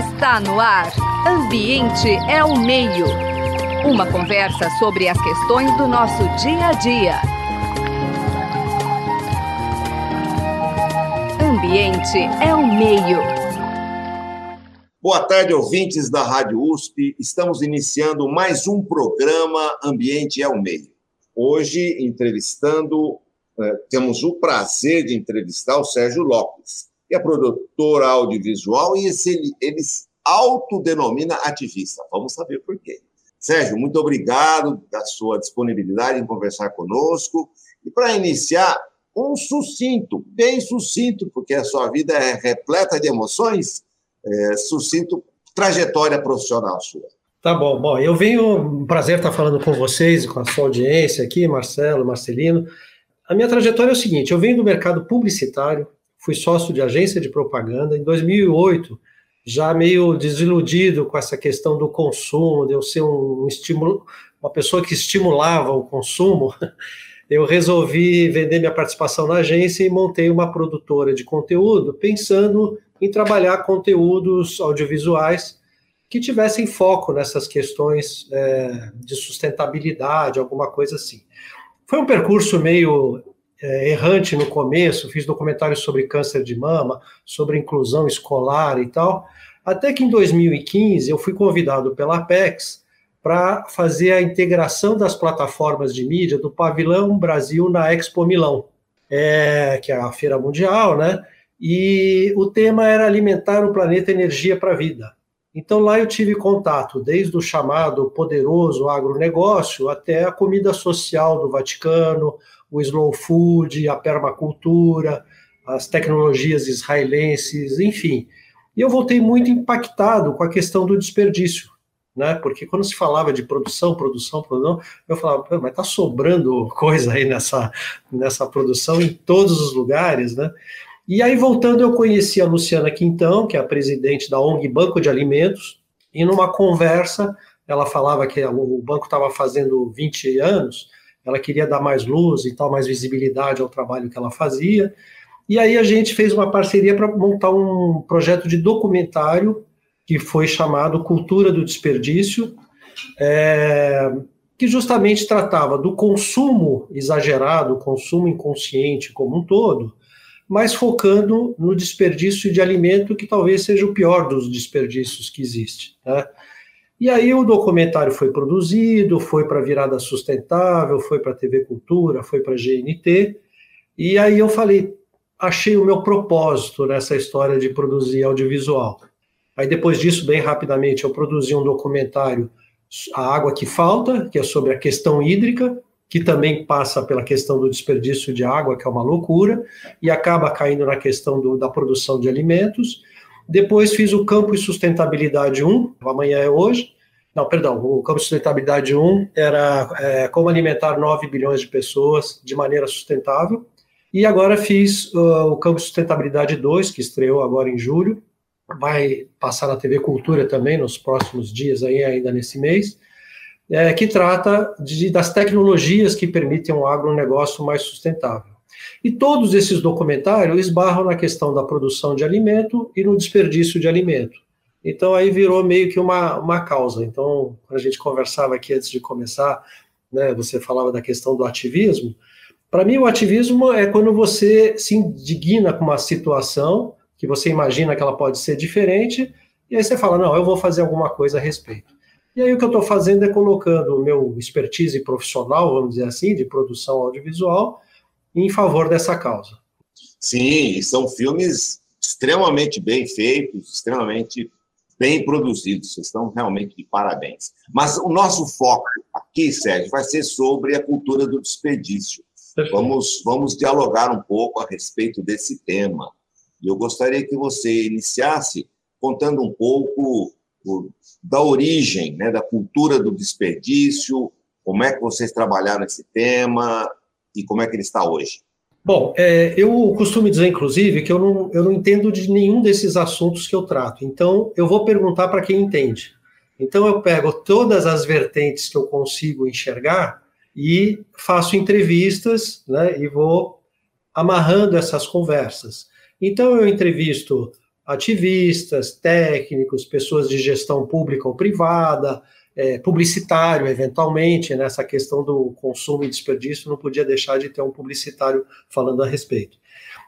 Está no ar. Ambiente é o meio. Uma conversa sobre as questões do nosso dia a dia. Ambiente é o meio. Boa tarde, ouvintes da Rádio USP. Estamos iniciando mais um programa Ambiente é o Meio. Hoje, entrevistando, eh, temos o prazer de entrevistar o Sérgio Lopes que é produtor audiovisual e esse, ele, ele autodenomina ativista. Vamos saber por quê. Sérgio, muito obrigado da sua disponibilidade em conversar conosco. E para iniciar, um sucinto, bem sucinto, porque a sua vida é repleta de emoções, é, sucinto, trajetória profissional sua. Tá bom, bom, eu venho, um prazer estar falando com vocês, com a sua audiência aqui, Marcelo, Marcelino. A minha trajetória é o seguinte, eu venho do mercado publicitário, fui sócio de agência de propaganda. Em 2008, já meio desiludido com essa questão do consumo, de eu ser um estímulo, uma pessoa que estimulava o consumo, eu resolvi vender minha participação na agência e montei uma produtora de conteúdo, pensando em trabalhar conteúdos audiovisuais que tivessem foco nessas questões é, de sustentabilidade, alguma coisa assim. Foi um percurso meio errante no começo, fiz documentários sobre câncer de mama, sobre inclusão escolar e tal, até que em 2015 eu fui convidado pela Apex para fazer a integração das plataformas de mídia do Pavilhão Brasil na Expo Milão, é, que é a feira mundial, né? E o tema era alimentar o planeta energia para a vida. Então lá eu tive contato desde o chamado poderoso agronegócio até a comida social do Vaticano, o slow food, a permacultura, as tecnologias israelenses, enfim. E eu voltei muito impactado com a questão do desperdício, né? Porque quando se falava de produção, produção, produção, eu falava, mas está sobrando coisa aí nessa, nessa produção em todos os lugares, né? E aí, voltando, eu conheci a Luciana Quintão, que é a presidente da ONG Banco de Alimentos, e numa conversa, ela falava que o banco estava fazendo 20 anos, ela queria dar mais luz e tal, mais visibilidade ao trabalho que ela fazia. E aí a gente fez uma parceria para montar um projeto de documentário que foi chamado Cultura do Desperdício, é, que justamente tratava do consumo exagerado, consumo inconsciente como um todo, mas focando no desperdício de alimento, que talvez seja o pior dos desperdícios que existe. Né? E aí o documentário foi produzido, foi para Virada Sustentável, foi para a TV Cultura, foi para a GNT, e aí eu falei, achei o meu propósito nessa história de produzir audiovisual. Aí depois disso, bem rapidamente, eu produzi um documentário, A Água que Falta, que é sobre a questão hídrica, que também passa pela questão do desperdício de água, que é uma loucura, e acaba caindo na questão do, da produção de alimentos. Depois fiz o Campo e Sustentabilidade 1, amanhã é hoje. Não, perdão, o Campo e Sustentabilidade 1 era é, como alimentar 9 bilhões de pessoas de maneira sustentável. E agora fiz uh, o Campo e Sustentabilidade 2, que estreou agora em julho. Vai passar na TV Cultura também nos próximos dias, aí, ainda nesse mês. É, que trata de, das tecnologias que permitem um agronegócio mais sustentável. E todos esses documentários esbarram na questão da produção de alimento e no desperdício de alimento. Então aí virou meio que uma, uma causa. Então, quando a gente conversava aqui antes de começar, né, você falava da questão do ativismo. Para mim, o ativismo é quando você se indigna com uma situação que você imagina que ela pode ser diferente, e aí você fala, não, eu vou fazer alguma coisa a respeito. E aí o que eu estou fazendo é colocando o meu expertise profissional, vamos dizer assim, de produção audiovisual, em favor dessa causa. Sim, são filmes extremamente bem feitos, extremamente bem produzidos. Vocês estão realmente de parabéns. Mas o nosso foco aqui, Sérgio, vai ser sobre a cultura do desperdício. Vamos, vamos dialogar um pouco a respeito desse tema. E eu gostaria que você iniciasse contando um pouco da origem, né, da cultura do desperdício, como é que vocês trabalharam esse tema, e como é que ele está hoje? Bom, é, eu costumo dizer, inclusive, que eu não, eu não entendo de nenhum desses assuntos que eu trato. Então, eu vou perguntar para quem entende. Então, eu pego todas as vertentes que eu consigo enxergar e faço entrevistas, né, e vou amarrando essas conversas. Então, eu entrevisto ativistas, técnicos, pessoas de gestão pública ou privada, é, publicitário, eventualmente, nessa questão do consumo e desperdício, não podia deixar de ter um publicitário falando a respeito.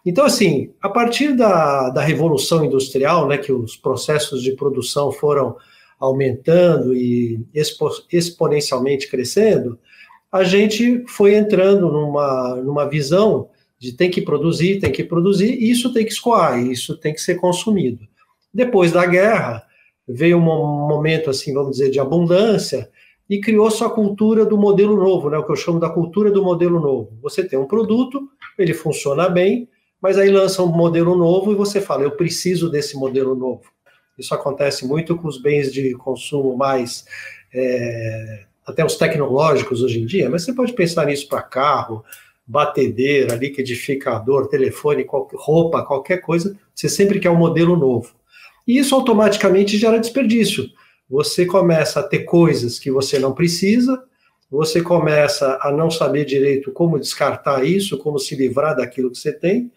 Então, assim, a partir da, da Revolução Industrial, né, que os processos de produção foram aumentando e expo, exponencialmente crescendo, a gente foi entrando numa, numa visão de tem que produzir, tem que produzir, e isso tem que escoar, isso tem que ser consumido. Depois da guerra, veio um momento, assim, vamos dizer, de abundância, e criou sua cultura do modelo novo, né, o que eu chamo da cultura do modelo novo. Você tem um produto, ele funciona bem, mas aí lança um modelo novo e você fala, eu preciso desse modelo novo. Isso acontece muito com os bens de consumo mais, é, até os tecnológicos hoje em dia, mas você pode pensar nisso para carro, batedeira, liquidificador, telefone, roupa, qualquer coisa, você sempre quer um modelo novo. E isso automaticamente gera desperdício. Você começa a ter coisas que você não precisa, você começa a não saber direito como descartar isso, como se livrar daquilo que você tem,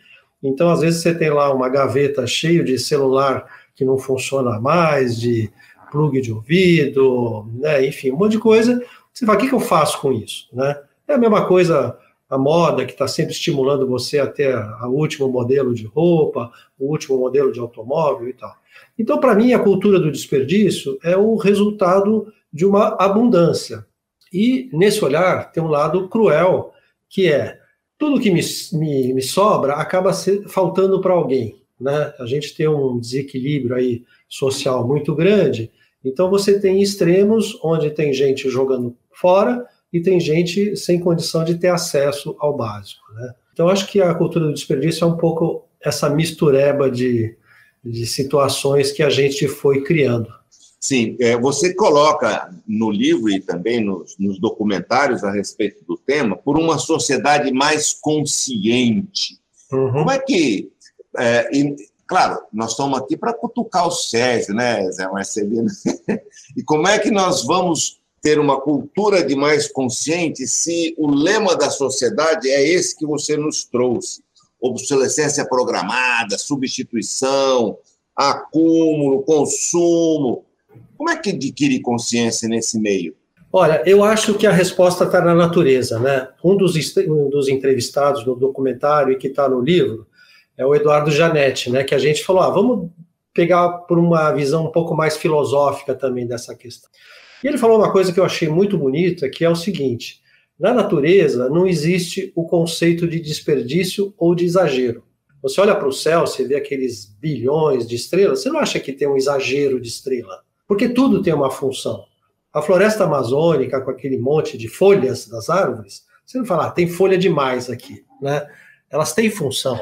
então, às vezes, você tem lá uma gaveta cheia de celular que não funciona mais, de plug de ouvido, né? enfim, um monte de coisa. Você fala, o que, que eu faço com isso? Né? É a mesma coisa a moda que está sempre estimulando você a ter o último modelo de roupa, o último modelo de automóvel e tal. Então, para mim, a cultura do desperdício é o resultado de uma abundância. E, nesse olhar, tem um lado cruel, que é tudo que me, me, me sobra acaba ser, faltando para alguém. Né? A gente tem um desequilíbrio aí social muito grande, então você tem extremos onde tem gente jogando fora e tem gente sem condição de ter acesso ao básico. Né? Então acho que a cultura do desperdício é um pouco essa mistureba de, de situações que a gente foi criando. Sim, é, você coloca no livro e também nos, nos, documentários a respeito do tema por uma sociedade mais consciente. Uhum. Como é que. É, e, claro, nós estamos aqui para cutucar o Sérgio, né, Zé Marcelino? e como é que nós vamos ter uma cultura de mais consciente se o lema da sociedade é esse que você nos trouxe? Obsolescência programada, substituição, acúmulo, consumo como é que adquire consciência nesse meio? Olha, eu acho que a resposta está na natureza, né? Um dos, um dos entrevistados no documentário e que está no livro é o Eduardo Janetti, né? Que a gente falou, ah, vamos pegar por uma visão um pouco mais filosófica também dessa questão. E ele falou uma coisa que eu achei muito bonita, que é o seguinte: na natureza não existe o conceito de desperdício ou de exagero. Você olha para o céu, você vê aqueles bilhões de estrelas, você não acha que tem um exagero de estrela? Porque tudo tem uma função. A floresta amazônica, com aquele monte de folhas das árvores, você não fala, ah, tem folha demais aqui, né? Elas têm função.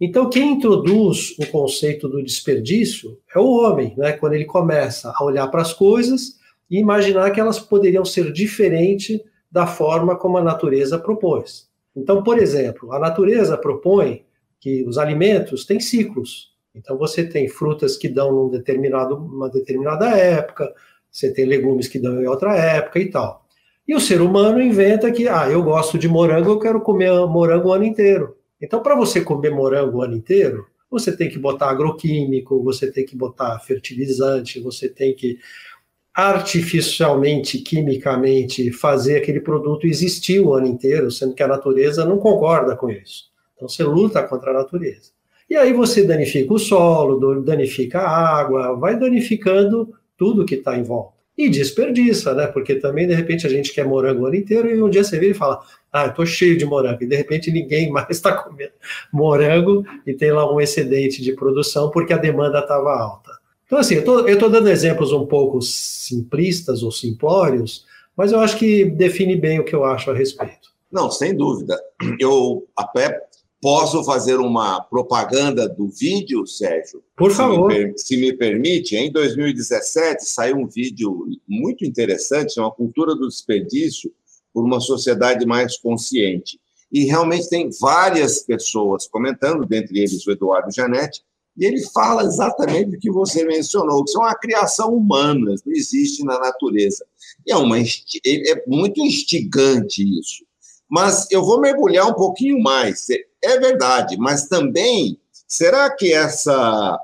Então, quem introduz o conceito do desperdício é o homem, né? Quando ele começa a olhar para as coisas e imaginar que elas poderiam ser diferentes da forma como a natureza propôs. Então, por exemplo, a natureza propõe que os alimentos têm ciclos. Então você tem frutas que dão num determinado, uma determinada época, você tem legumes que dão em outra época e tal. E o ser humano inventa que, ah, eu gosto de morango, eu quero comer morango o ano inteiro. Então, para você comer morango o ano inteiro, você tem que botar agroquímico, você tem que botar fertilizante, você tem que artificialmente, quimicamente, fazer aquele produto existir o ano inteiro, sendo que a natureza não concorda com isso. Então, você luta contra a natureza. E aí você danifica o solo, danifica a água, vai danificando tudo que está em volta. E desperdiça, né? Porque também, de repente, a gente quer morango o ano inteiro e um dia você vira e fala: Ah, eu cheio de morango. E de repente ninguém mais está comendo morango e tem lá um excedente de produção porque a demanda estava alta. Então, assim, eu estou dando exemplos um pouco simplistas ou simplórios, mas eu acho que define bem o que eu acho a respeito. Não, sem dúvida. Eu até Posso fazer uma propaganda do vídeo, Sérgio? Por favor. Se me, se me permite, em 2017 saiu um vídeo muito interessante, uma cultura do desperdício por uma sociedade mais consciente. E realmente tem várias pessoas comentando, dentre eles o Eduardo Janetti, e ele fala exatamente o que você mencionou, que é uma criação humana, não existe na natureza. E é, uma, é muito instigante isso. Mas eu vou mergulhar um pouquinho mais. É verdade, mas também, será que essa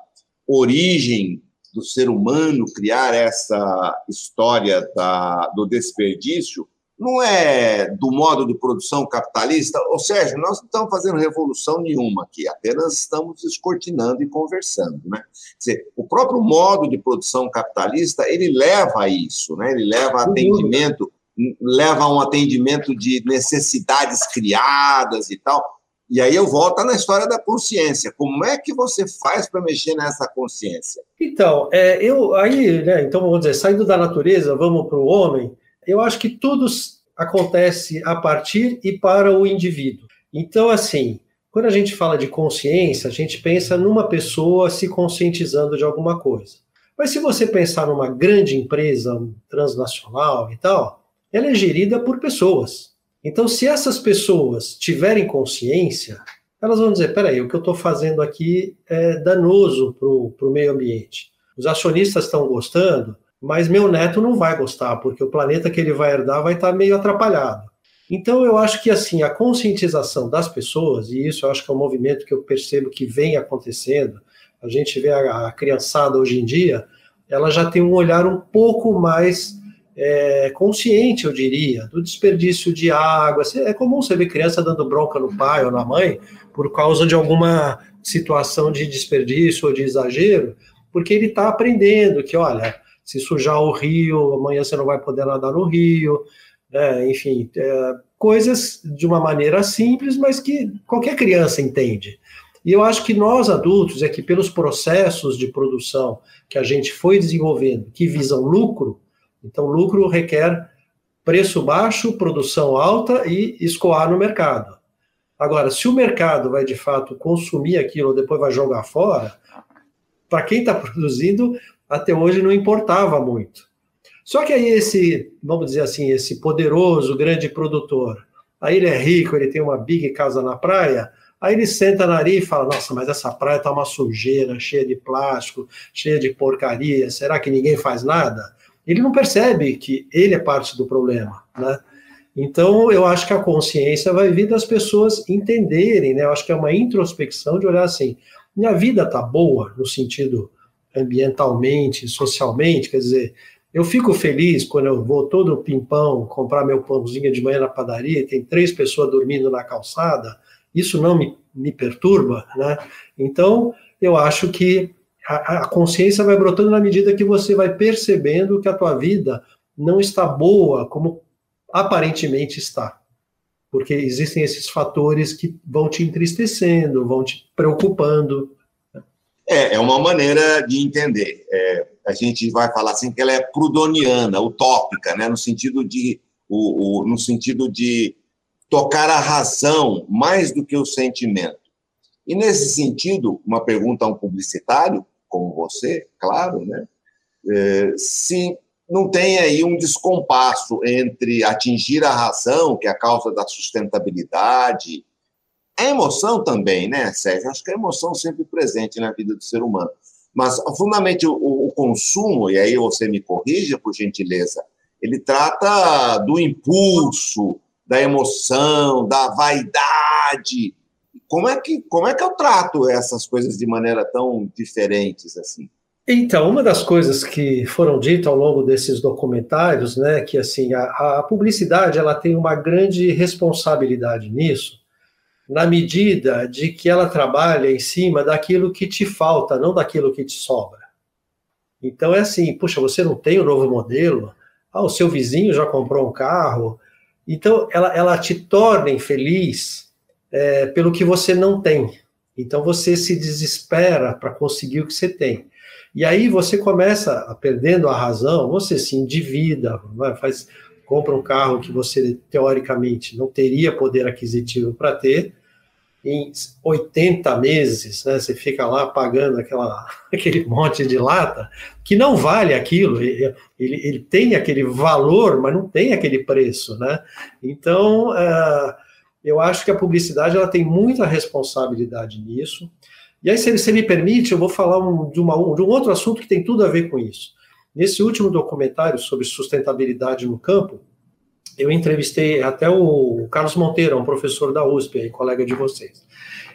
origem do ser humano criar essa história da, do desperdício não é do modo de produção capitalista. Ou seja, nós não estamos fazendo revolução nenhuma aqui, apenas estamos escortinando e conversando. Né? Quer dizer, o próprio modo de produção capitalista ele leva a isso, né? ele leva a atendimento, leva a um atendimento de necessidades criadas e tal. E aí eu volto na história da consciência. Como é que você faz para mexer nessa consciência? Então, é, eu aí, né, então vamos dizer, saindo da natureza, vamos para o homem. Eu acho que tudo acontece a partir e para o indivíduo. Então, assim, quando a gente fala de consciência, a gente pensa numa pessoa se conscientizando de alguma coisa. Mas se você pensar numa grande empresa transnacional e tal, ela é gerida por pessoas. Então, se essas pessoas tiverem consciência, elas vão dizer: peraí, o que eu estou fazendo aqui é danoso para o meio ambiente. Os acionistas estão gostando, mas meu neto não vai gostar, porque o planeta que ele vai herdar vai estar tá meio atrapalhado. Então, eu acho que assim a conscientização das pessoas, e isso eu acho que é um movimento que eu percebo que vem acontecendo, a gente vê a, a criançada hoje em dia, ela já tem um olhar um pouco mais é, consciente, eu diria, do desperdício de água. É comum você ver criança dando bronca no pai ou na mãe por causa de alguma situação de desperdício ou de exagero, porque ele está aprendendo que, olha, se sujar o rio, amanhã você não vai poder nadar no rio, né? enfim, é, coisas de uma maneira simples, mas que qualquer criança entende. E eu acho que nós adultos é que pelos processos de produção que a gente foi desenvolvendo, que visam lucro, então, lucro requer preço baixo, produção alta e escoar no mercado. Agora, se o mercado vai de fato consumir aquilo, depois vai jogar fora, para quem está produzindo, até hoje não importava muito. Só que aí esse, vamos dizer assim, esse poderoso grande produtor, aí ele é rico, ele tem uma big casa na praia, aí ele senta na areia e fala: Nossa, mas essa praia está uma sujeira, cheia de plástico, cheia de porcaria, será que ninguém faz nada? ele não percebe que ele é parte do problema, né? Então, eu acho que a consciência vai vir das pessoas entenderem, né? Eu acho que é uma introspecção de olhar assim, minha vida tá boa no sentido ambientalmente, socialmente, quer dizer, eu fico feliz quando eu vou todo pimpão comprar meu pãozinho de manhã na padaria e tem três pessoas dormindo na calçada, isso não me, me perturba, né? Então, eu acho que a, a consciência vai brotando na medida que você vai percebendo que a tua vida não está boa como aparentemente está. Porque existem esses fatores que vão te entristecendo, vão te preocupando. É, é uma maneira de entender. É, a gente vai falar assim que ela é prudoniana, utópica, né? no sentido de o, o, no sentido de tocar a razão mais do que o sentimento. E nesse sentido, uma pergunta a um publicitário: como você, claro, né? É, se não tem aí um descompasso entre atingir a razão, que é a causa da sustentabilidade, a emoção também, né, Sérgio? Acho que a emoção sempre presente na vida do ser humano. Mas, fundamentalmente, o, o consumo, e aí você me corrija, por gentileza, ele trata do impulso, da emoção, da vaidade, como é que como é que eu trato essas coisas de maneira tão diferentes assim? Então, uma das coisas que foram ditas ao longo desses documentários, né, que assim a, a publicidade ela tem uma grande responsabilidade nisso, na medida de que ela trabalha em cima daquilo que te falta, não daquilo que te sobra. Então é assim, puxa, você não tem o um novo modelo? Ah, o seu vizinho já comprou um carro. Então ela, ela te torna infeliz é, pelo que você não tem. Então você se desespera para conseguir o que você tem. E aí você começa perdendo a razão, você se endivida, faz, compra um carro que você teoricamente não teria poder aquisitivo para ter, em 80 meses, né, você fica lá pagando aquela, aquele monte de lata, que não vale aquilo, ele, ele, tem aquele valor, mas não tem aquele preço, né? Então, uh, eu acho que a publicidade ela tem muita responsabilidade nisso. E aí, se, se me permite, eu vou falar um, de, uma, de um outro assunto que tem tudo a ver com isso. Nesse último documentário sobre sustentabilidade no campo, eu entrevistei até o Carlos Monteiro, um professor da USP, aí, colega de vocês.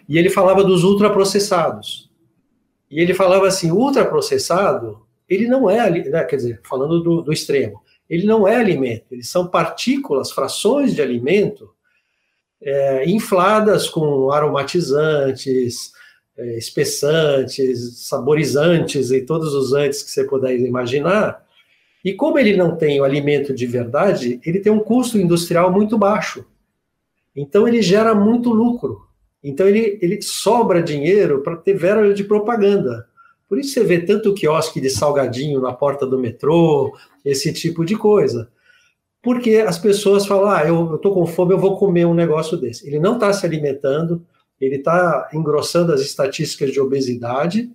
E ele falava dos ultraprocessados. E ele falava assim, ultraprocessado, ele não é, né, quer dizer, falando do, do extremo, ele não é alimento, eles são partículas, frações de alimento é, infladas com aromatizantes, é, espessantes, saborizantes e todos os antes que você puder imaginar. E como ele não tem o alimento de verdade, ele tem um custo industrial muito baixo. Então ele gera muito lucro. Então ele, ele sobra dinheiro para ter verba de propaganda. Por isso você vê tanto quiosque de salgadinho na porta do metrô, esse tipo de coisa. Porque as pessoas falam, ah, eu estou com fome, eu vou comer um negócio desse. Ele não está se alimentando, ele está engrossando as estatísticas de obesidade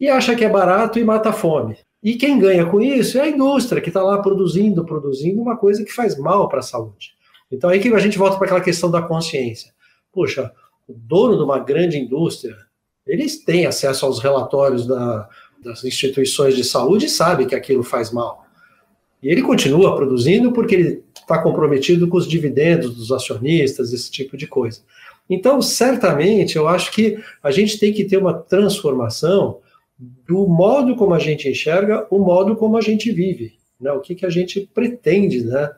e acha que é barato e mata a fome. E quem ganha com isso é a indústria, que está lá produzindo, produzindo uma coisa que faz mal para a saúde. Então aí que a gente volta para aquela questão da consciência. Poxa, o dono de uma grande indústria, eles têm acesso aos relatórios da, das instituições de saúde e sabe que aquilo faz mal. E ele continua produzindo porque ele está comprometido com os dividendos dos acionistas, esse tipo de coisa. Então, certamente, eu acho que a gente tem que ter uma transformação do modo como a gente enxerga, o modo como a gente vive, né? O que, que a gente pretende, né?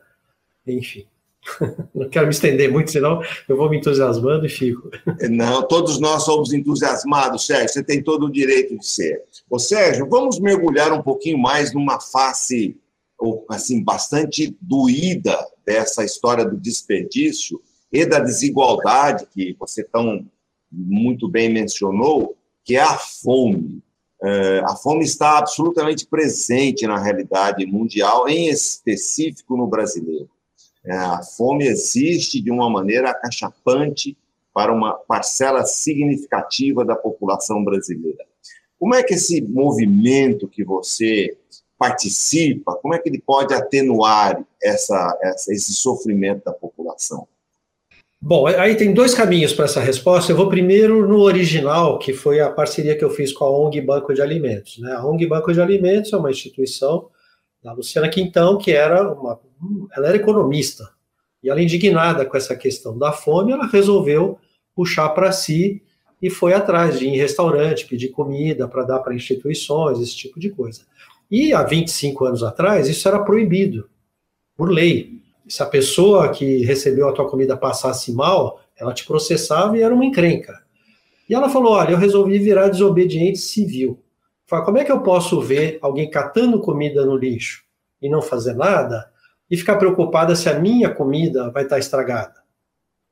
Enfim. Não quero me estender muito, senão eu vou me entusiasmando e fico. Não, todos nós somos entusiasmados, Sérgio. Você tem todo o direito de ser. Ô, Sérgio, vamos mergulhar um pouquinho mais numa face assim bastante doída dessa história do desperdício e da desigualdade que você tão muito bem mencionou, que é a fome. É, a fome está absolutamente presente na realidade mundial, em específico no brasileiro. É, a fome existe de uma maneira acachapante para uma parcela significativa da população brasileira. Como é que esse movimento que você participa, como é que ele pode atenuar essa, essa, esse sofrimento da população? Bom, aí tem dois caminhos para essa resposta. Eu vou primeiro no original, que foi a parceria que eu fiz com a ONG Banco de Alimentos. Né? A ONG Banco de Alimentos é uma instituição da Luciana Quintão, que era uma, ela era economista, e ela indignada com essa questão da fome, ela resolveu puxar para si e foi atrás de ir em restaurante, pedir comida para dar para instituições, esse tipo de coisa. E há 25 anos atrás, isso era proibido, por lei. Se a pessoa que recebeu a tua comida passasse mal, ela te processava e era uma encrenca. E ela falou: Olha, eu resolvi virar desobediente civil. Fala, como é que eu posso ver alguém catando comida no lixo e não fazer nada e ficar preocupada se a minha comida vai estar estragada?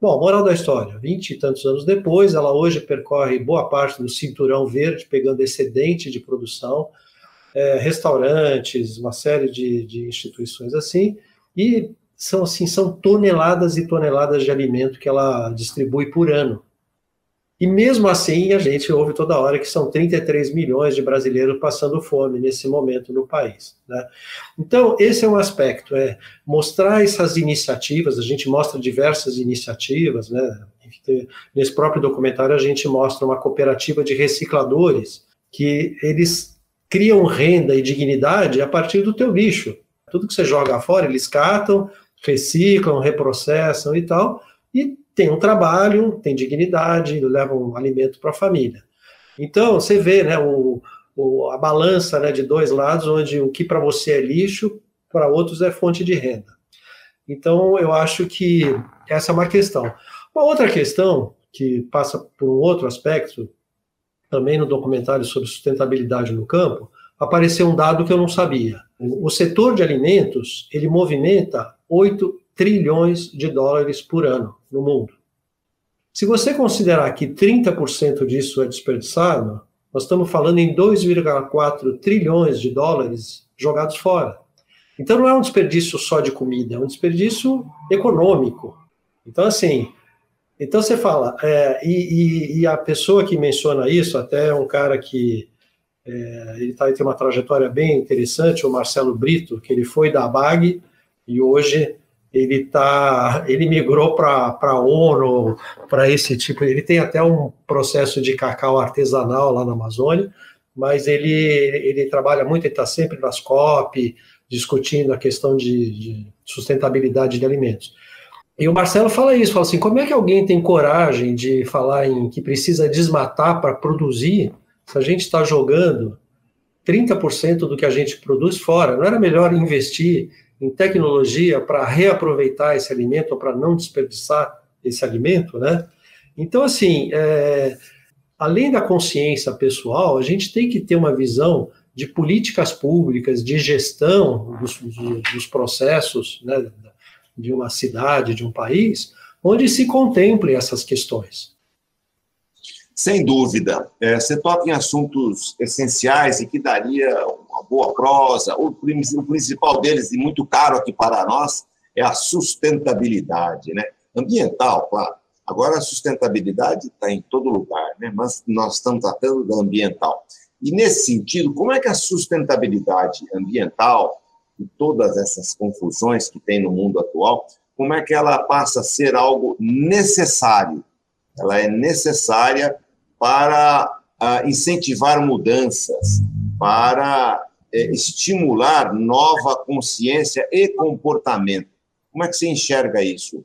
Bom, moral da história: vinte e tantos anos depois, ela hoje percorre boa parte do cinturão verde, pegando excedente de produção, é, restaurantes, uma série de, de instituições assim, e são assim são toneladas e toneladas de alimento que ela distribui por ano. E mesmo assim, a gente ouve toda hora que são 33 milhões de brasileiros passando fome nesse momento no país. Né? Então, esse é um aspecto, é mostrar essas iniciativas, a gente mostra diversas iniciativas, né? nesse próprio documentário a gente mostra uma cooperativa de recicladores que eles criam renda e dignidade a partir do teu lixo. Tudo que você joga fora, eles catam, reciclam, reprocessam e tal, e tem um trabalho, tem dignidade, levam um alimento para a família. Então, você vê né, o, o, a balança né, de dois lados, onde o que para você é lixo, para outros é fonte de renda. Então, eu acho que essa é uma questão. Uma outra questão, que passa por um outro aspecto, também no documentário sobre sustentabilidade no campo, apareceu um dado que eu não sabia. O setor de alimentos, ele movimenta 8 trilhões de dólares por ano no mundo. Se você considerar que 30% disso é desperdiçado, nós estamos falando em 2,4 trilhões de dólares jogados fora. Então não é um desperdício só de comida, é um desperdício econômico. Então, assim, então você fala, é, e, e, e, a pessoa que menciona isso, até é um cara que é, ele, tá, ele tem uma trajetória bem interessante, o Marcelo Brito, que ele foi da BAG e hoje ele tá, ele migrou para a ONU, para esse tipo, ele tem até um processo de cacau artesanal lá na Amazônia, mas ele, ele trabalha muito, ele está sempre nas COP, discutindo a questão de, de, sustentabilidade de alimentos. E o Marcelo fala isso, fala assim, como é que alguém tem coragem de falar em que precisa desmatar para produzir, se a gente está jogando 30% do que a gente produz fora, não era melhor investir em tecnologia para reaproveitar esse alimento para não desperdiçar esse alimento, né? Então, assim, é, além da consciência pessoal, a gente tem que ter uma visão de políticas públicas, de gestão dos, dos processos né, de uma cidade, de um país, onde se contemplem essas questões. Sem dúvida. É, você toca em assuntos essenciais e que daria uma boa prosa. O, o principal deles, e muito caro aqui para nós, é a sustentabilidade. Né? Ambiental, claro. Agora, a sustentabilidade está em todo lugar, né? mas nós estamos tratando da ambiental. E, nesse sentido, como é que a sustentabilidade ambiental e todas essas confusões que tem no mundo atual, como é que ela passa a ser algo necessário? Ela é necessária para uh, incentivar mudanças, para uh, estimular nova consciência e comportamento. Como é que você enxerga isso?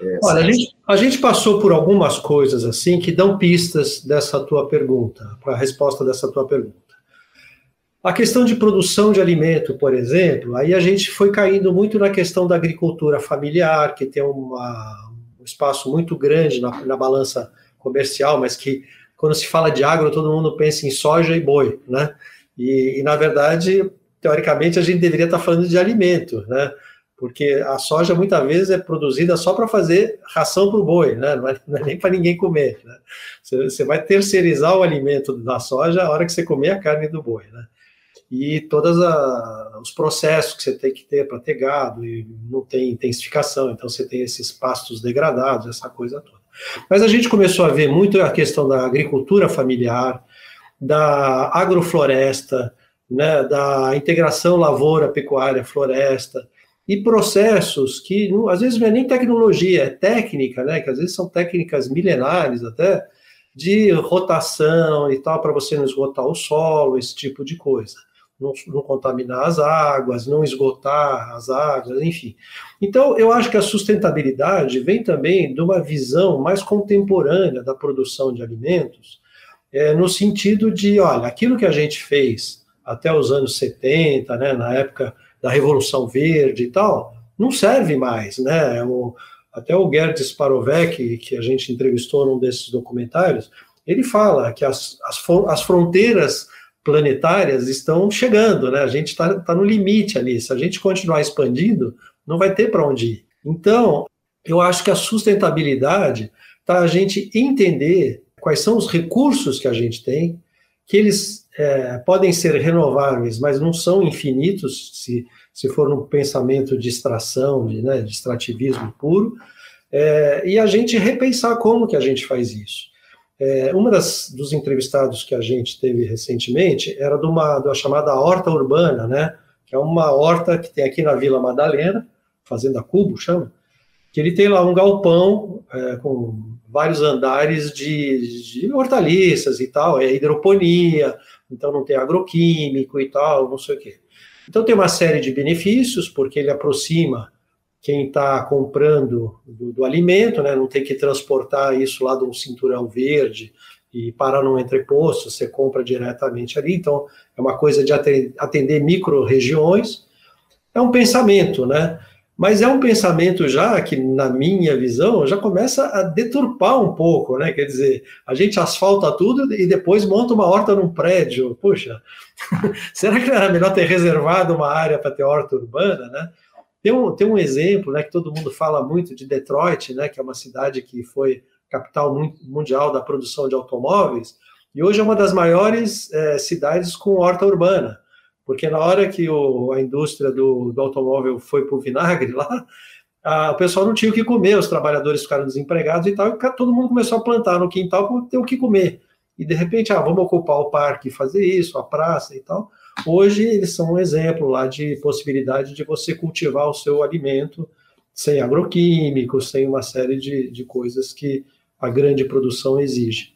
É, Olha, a gente, a gente, passou por algumas coisas assim que dão pistas dessa tua pergunta, para a resposta dessa tua pergunta. A questão de produção de alimento, por exemplo, aí a gente foi caindo muito na questão da agricultura familiar, que tem uma, um espaço muito grande na, na balança comercial, mas que quando se fala de agro, todo mundo pensa em soja e boi, né? E, e, na verdade, teoricamente, a gente deveria estar falando de alimento, né? Porque a soja muitas vezes é produzida só para fazer ração para o boi, né? Não é, não é nem para ninguém comer. Né? Você, você, vai terceirizar o alimento da soja a hora que você comer a carne do boi, né? E todos os processos que você tem que ter para ter gado, e não tem intensificação, então você tem esses pastos degradados, essa coisa toda. Mas a gente começou a ver muito a questão da agricultura familiar, da agrofloresta, né, da integração lavoura, pecuária, floresta, e processos que às vezes não é nem tecnologia, é técnica, né, que às vezes são técnicas milenares até, de rotação e tal, para você não esgotar o solo, esse tipo de coisa não, não, contaminar as águas, não esgotar as águas, enfim. Então, eu acho que a sustentabilidade vem também de uma visão mais contemporânea da produção de alimentos, é, no sentido de, olha, aquilo que a gente fez até os anos 70, né, na época da Revolução Verde e tal, não serve mais, né? O, até o Gerd Sparovec, que a gente entrevistou num desses documentários, ele fala que as, as, as fronteiras planetárias estão chegando, né? A gente está tá no limite ali. Se a gente continuar expandindo, não vai ter para onde ir. Então, eu acho que a sustentabilidade está a gente entender quais são os recursos que a gente tem, que eles é, podem ser renováveis, mas não são infinitos, se, se for um pensamento de extração, de, né, de extrativismo puro, é, e a gente repensar como que a gente faz isso. É, uma das dos entrevistados que a gente teve recentemente era de uma da chamada horta urbana, né? Que é uma horta que tem aqui na Vila Madalena, Fazenda Cubo, chama, que ele tem lá um galpão é, com vários andares de, de, hortaliças e tal, é hidroponia, então não tem agroquímico e tal, não sei o quê. Então tem uma série de benefícios, porque ele aproxima quem está comprando do, do, alimento, né, não tem que transportar isso lá de um cinturão verde e parar num entreposto, você compra diretamente ali, então é uma coisa de atender micro-regiões, é um pensamento, né, mas é um pensamento já que, na minha visão, já começa a deturpar um pouco, né, quer dizer, a gente asfalta tudo e depois monta uma horta num prédio, puxa, será que não era melhor ter reservado uma área para ter horta urbana, né, tem um, tem um exemplo, né, que todo mundo fala muito de Detroit, né, que é uma cidade que foi capital mundial da produção de automóveis, e hoje é uma das maiores é, cidades com horta urbana, porque na hora que o, a indústria do, do automóvel foi para o vinagre lá, a, o pessoal não tinha o que comer, os trabalhadores ficaram desempregados e tal, e todo mundo começou a plantar no quintal para ter o que comer. E de repente, ah, vamos ocupar o parque, fazer isso, a praça e tal. Hoje eles são um exemplo lá de possibilidade de você cultivar o seu alimento sem agroquímicos, sem uma série de, de coisas que a grande produção exige.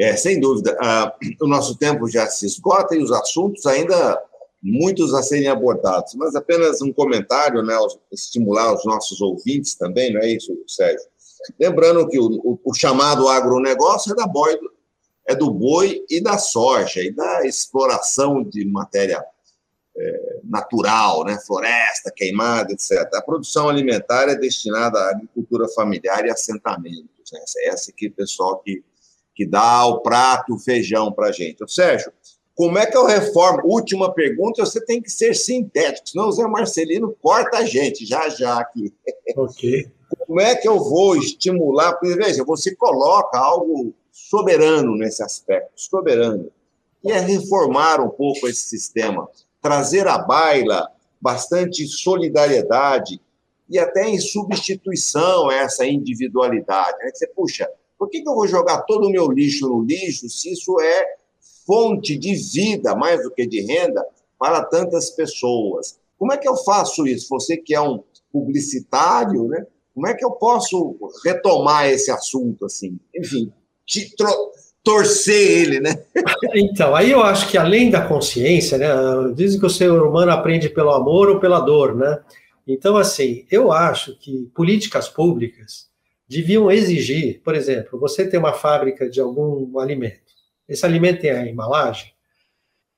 É, sem dúvida. Ah, o nosso tempo já se esgota e os assuntos ainda muitos a serem abordados, mas apenas um comentário, né, estimular os nossos ouvintes também, não é isso, Sérgio? Lembrando que o, o, o chamado agronegócio é da Boyd, é do boi e da soja, e da exploração de matéria é, natural, né? floresta queimada, etc. A produção alimentar é destinada à agricultura familiar e assentamentos. Né? Essa aqui, pessoal que, que dá o prato, o feijão para a gente. Sérgio, como é que eu reformo? Última pergunta, você tem que ser sintético, senão o Zé Marcelino corta a gente já já aqui. Ok. Como é que eu vou estimular? Porque, veja, você coloca algo soberano nesse aspecto, soberano. E é reformar um pouco esse sistema, trazer à baila bastante solidariedade e até em substituição essa individualidade. Né? Você, puxa, por que, que eu vou jogar todo o meu lixo no lixo se isso é fonte de vida, mais do que de renda, para tantas pessoas? Como é que eu faço isso? Você que é um publicitário, né? Como é que eu posso retomar esse assunto assim? Enfim, torcer ele, né? Então, aí eu acho que além da consciência, né? Dizem que o ser humano aprende pelo amor ou pela dor, né? Então, assim, eu acho que políticas públicas deviam exigir, por exemplo, você tem uma fábrica de algum alimento, esse alimento tem a embalagem,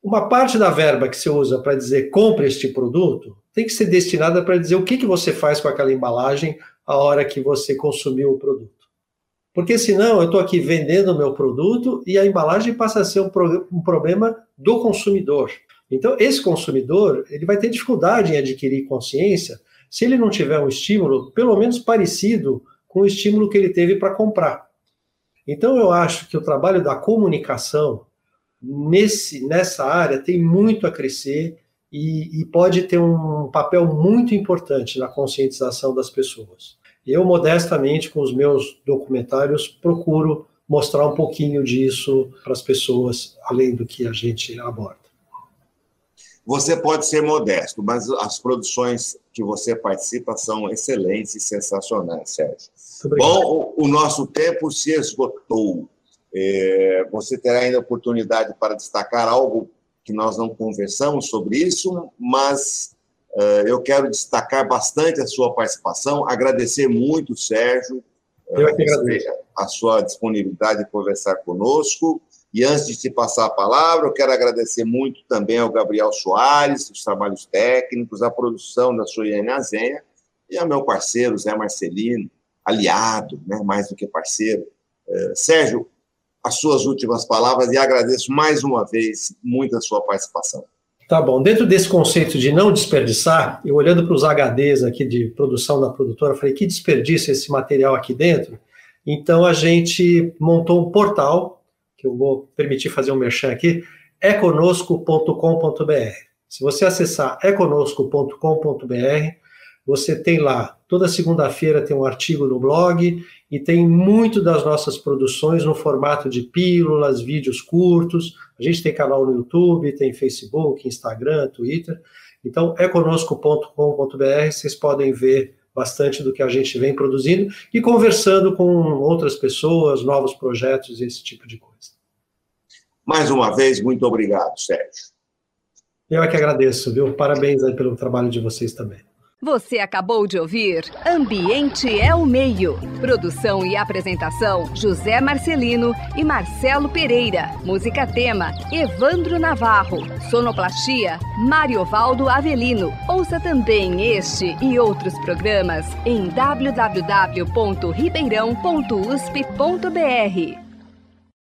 uma parte da verba que você usa para dizer compre este produto tem que ser destinada para dizer o que, que você faz com aquela embalagem a hora que você consumiu o produto. Porque senão eu estou aqui vendendo o meu produto e a embalagem passa a ser um, pro, um, problema do consumidor. Então, esse consumidor ele vai ter dificuldade em adquirir consciência se ele não tiver um estímulo, pelo menos parecido com o estímulo que ele teve para comprar. Então, eu acho que o trabalho da comunicação nesse, nessa área tem muito a crescer e, e pode ter um papel muito importante na conscientização das pessoas. Eu, modestamente, com os meus documentários, procuro mostrar um pouquinho disso para as pessoas, além do que a gente aborda. Você pode ser modesto, mas as produções que você participa são excelentes e sensacionais, Sérgio. Bom, o, nosso tempo se esgotou. É, você terá ainda oportunidade para destacar algo que nós não conversamos sobre isso, mas uh, eu quero destacar bastante a sua participação, agradecer muito, Sérgio, eu uh, a sua disponibilidade de conversar conosco. E antes de te passar a palavra, eu quero agradecer muito também ao Gabriel Soares, os trabalhos técnicos, a produção da Soiane Azenha e ao meu parceiro, Zé Marcelino, aliado, né, mais do que parceiro. Uh, Sérgio, as suas últimas palavras e agradeço mais uma vez muito a sua participação. Tá bom. Dentro desse conceito de não desperdiçar, eu olhando para os HDs aqui de produção da produtora, falei que desperdício esse material aqui dentro. Então a gente montou um portal, que eu vou permitir fazer um merchan aqui, econosco.com.br. Se você acessar econosco.com.br, você tem lá, toda segunda-feira tem um artigo no blog e tem muito das nossas produções no formato de pílulas, vídeos curtos. A gente tem canal no YouTube, tem Facebook, Instagram, Twitter. Então, é conosco.com.br, vocês podem ver bastante do que a gente vem produzindo e conversando com outras pessoas, novos projetos e esse tipo de coisa. Mais uma vez, muito obrigado, Sérgio. Eu é que agradeço, viu? Parabéns aí pelo trabalho de vocês também. Você acabou de ouvir Ambiente é o Meio. Produção e apresentação: José Marcelino e Marcelo Pereira. Música tema: Evandro Navarro. Sonoplastia: Mariovaldo Avelino. Ouça também este e outros programas em www.ribeirão.usp.br.